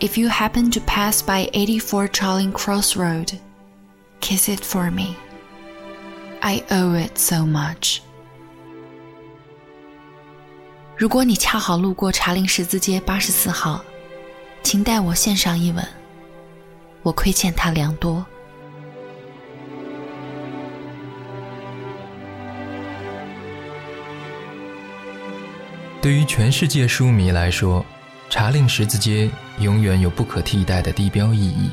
if you happen to pass by 84 Charling Cross Road, kiss it for me. I owe it so much. 如果你恰好路过茶陵十字街八十四号，请代我献上一吻。我亏欠他良多。对于全世界书迷来说，茶令十字街永远有不可替代的地标意义，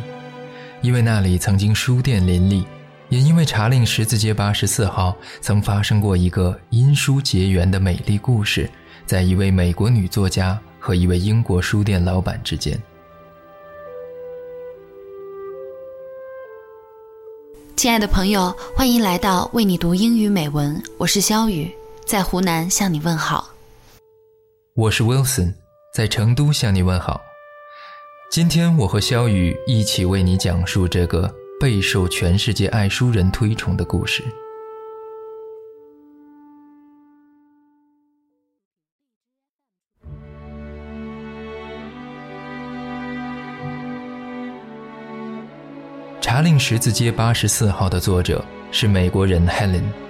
因为那里曾经书店林立，也因为茶令十字街八十四号曾发生过一个因书结缘的美丽故事，在一位美国女作家和一位英国书店老板之间。亲爱的朋友，欢迎来到为你读英语美文，我是肖雨，在湖南向你问好。我是 Wilson，在成都向你问好。今天我和肖雨一起为你讲述这个备受全世界爱书人推崇的故事。《茶陵十字街八十四号》的作者是美国人 Helen。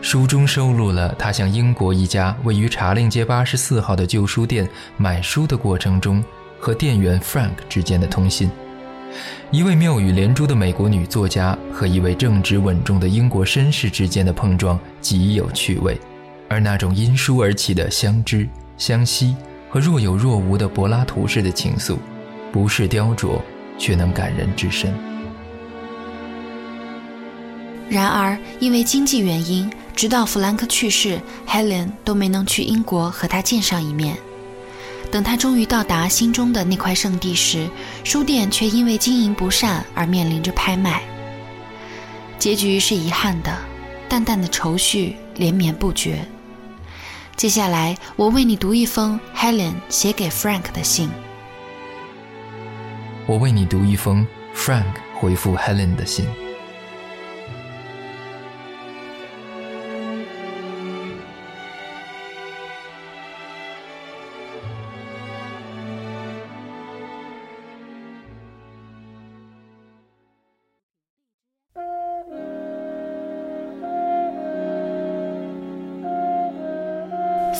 书中收录了他向英国一家位于茶令街八十四号的旧书店买书的过程中和店员 Frank 之间的通信。一位妙语连珠的美国女作家和一位正直稳重的英国绅士之间的碰撞极有趣味，而那种因书而起的相知、相惜和若有若无的柏拉图式的情愫，不是雕琢，却能感人至深。然而，因为经济原因。直到弗兰克去世，Helen 都没能去英国和他见上一面。等他终于到达心中的那块圣地时，书店却因为经营不善而面临着拍卖。结局是遗憾的，淡淡的愁绪连绵不绝。接下来，我为你读一封 Helen 写给 Frank 的信。我为你读一封 Frank 回复 Helen 的信。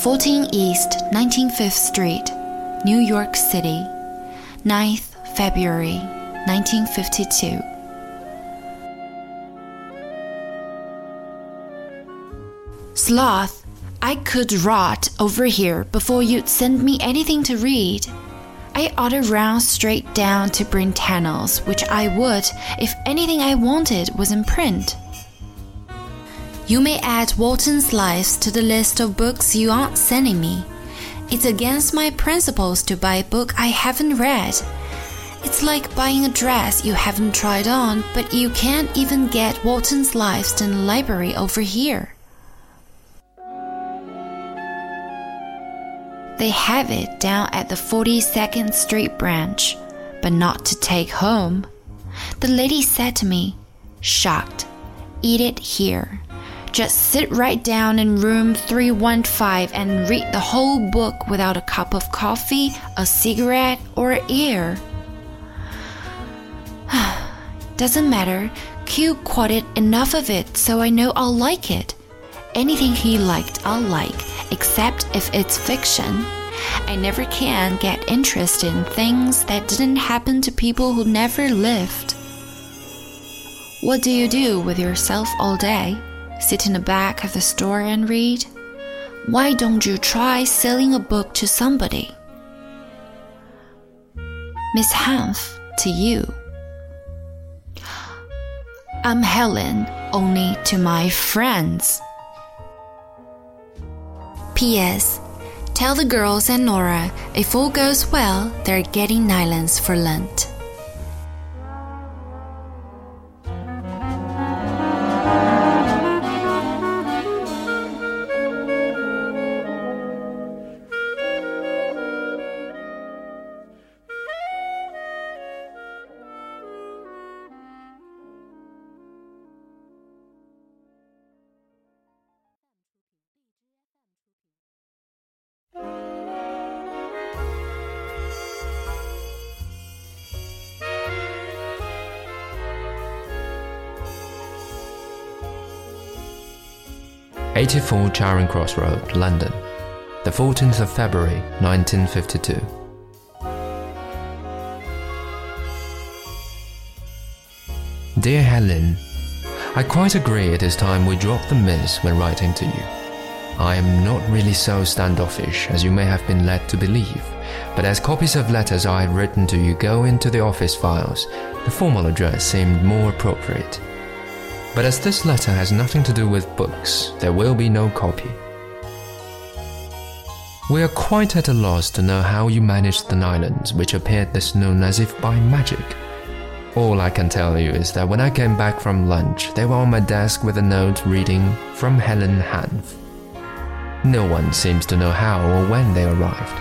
14 East 195th Street, New York City, 9th February 1952. Sloth, I could rot over here before you'd send me anything to read. I ought to run straight down to Brentano's, which I would if anything I wanted was in print. You may add Walton's Lives to the list of books you aren't sending me. It's against my principles to buy a book I haven't read. It's like buying a dress you haven't tried on, but you can't even get Walton's Lives in the library over here. They have it down at the 42nd Street branch, but not to take home. The lady said to me, shocked, eat it here. Just sit right down in room 315 and read the whole book without a cup of coffee, a cigarette, or air. Doesn't matter. Q quoted enough of it so I know I'll like it. Anything he liked, I'll like, except if it's fiction. I never can get interested in things that didn't happen to people who never lived. What do you do with yourself all day? Sit in the back of the store and read? Why don't you try selling a book to somebody? Miss Hanff, to you. I'm Helen, only to my friends. P.S. Tell the girls and Nora if all goes well, they're getting nylons for Lent. 84 Charing Cross Road, London, the 14th of February 1952. Dear Helen, I quite agree it is time we drop the miss when writing to you. I am not really so standoffish as you may have been led to believe, but as copies of letters I have written to you go into the office files, the formal address seemed more appropriate. But as this letter has nothing to do with books, there will be no copy. We are quite at a loss to know how you managed the islands, which appeared this noon as if by magic. All I can tell you is that when I came back from lunch, they were on my desk with a note reading from Helen Hanff. No one seems to know how or when they arrived.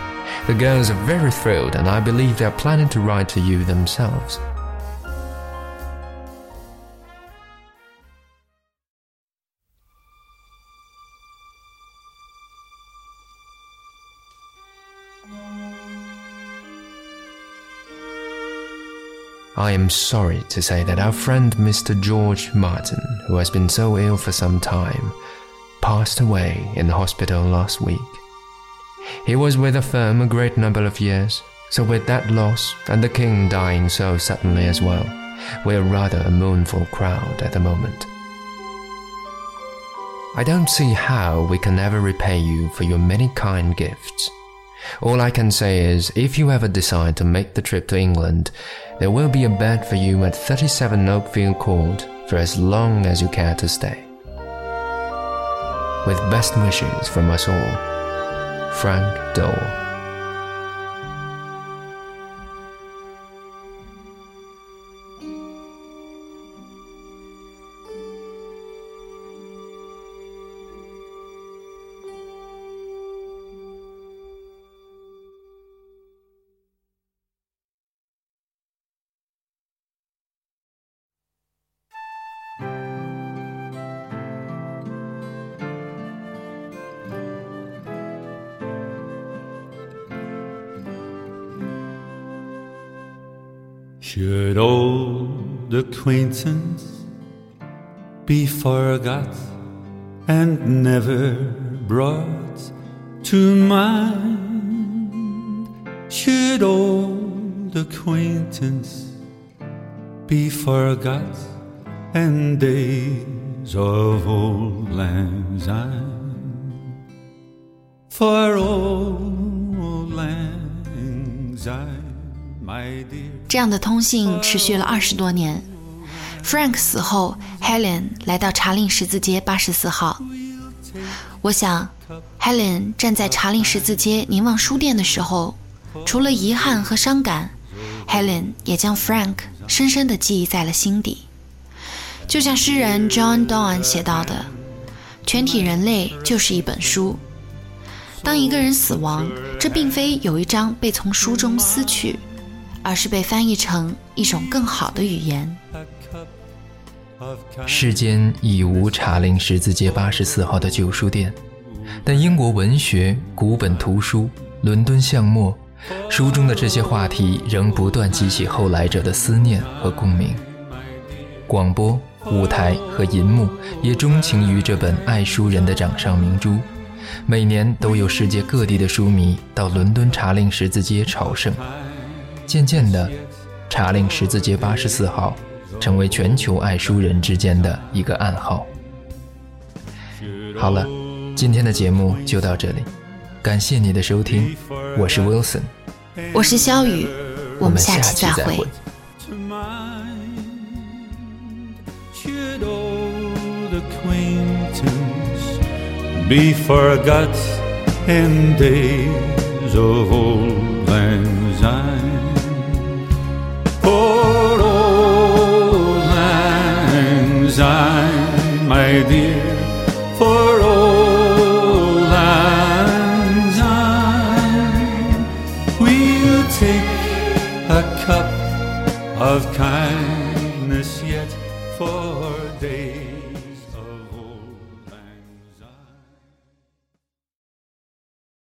The girls are very thrilled, and I believe they are planning to write to you themselves. I am sorry to say that our friend Mr. George Martin, who has been so ill for some time, passed away in the hospital last week. He was with the firm a great number of years, so with that loss and the king dying so suddenly as well, we're rather a mournful crowd at the moment. I don't see how we can ever repay you for your many kind gifts. All I can say is, if you ever decide to make the trip to England, there will be a bed for you at 37 Oakfield Court for as long as you care to stay. With best wishes from us all, Frank Doel. Should old acquaintance be forgot and never brought to mind? Should old acquaintance be forgot and days of old lang syne? For old lang syne. 这样的通信持续了二十多年。Frank 死后，Helen 来到查令十字街八十四号。我想，Helen 站在查令十字街凝望书店的时候，除了遗憾和伤感，Helen 也将 Frank 深深地记忆在了心底。就像诗人 John Donne 写到的：“全体人类就是一本书。当一个人死亡，这并非有一章被从书中撕去。”而是被翻译成一种更好的语言。世间已无查令十字街八十四号的旧书店，但英国文学、古本图书、伦敦巷陌，书中的这些话题仍不断激起后来者的思念和共鸣。广播、舞台和银幕也钟情于这本爱书人的掌上明珠，每年都有世界各地的书迷到伦敦查令十字街朝圣。渐渐的，查令十字街八十四号成为全球爱书人之间的一个暗号。好了，今天的节目就到这里，感谢你的收听，我是 Wilson，我是肖雨，我们下期再会。My dear, for old lang syne. We'll take a cup of kind.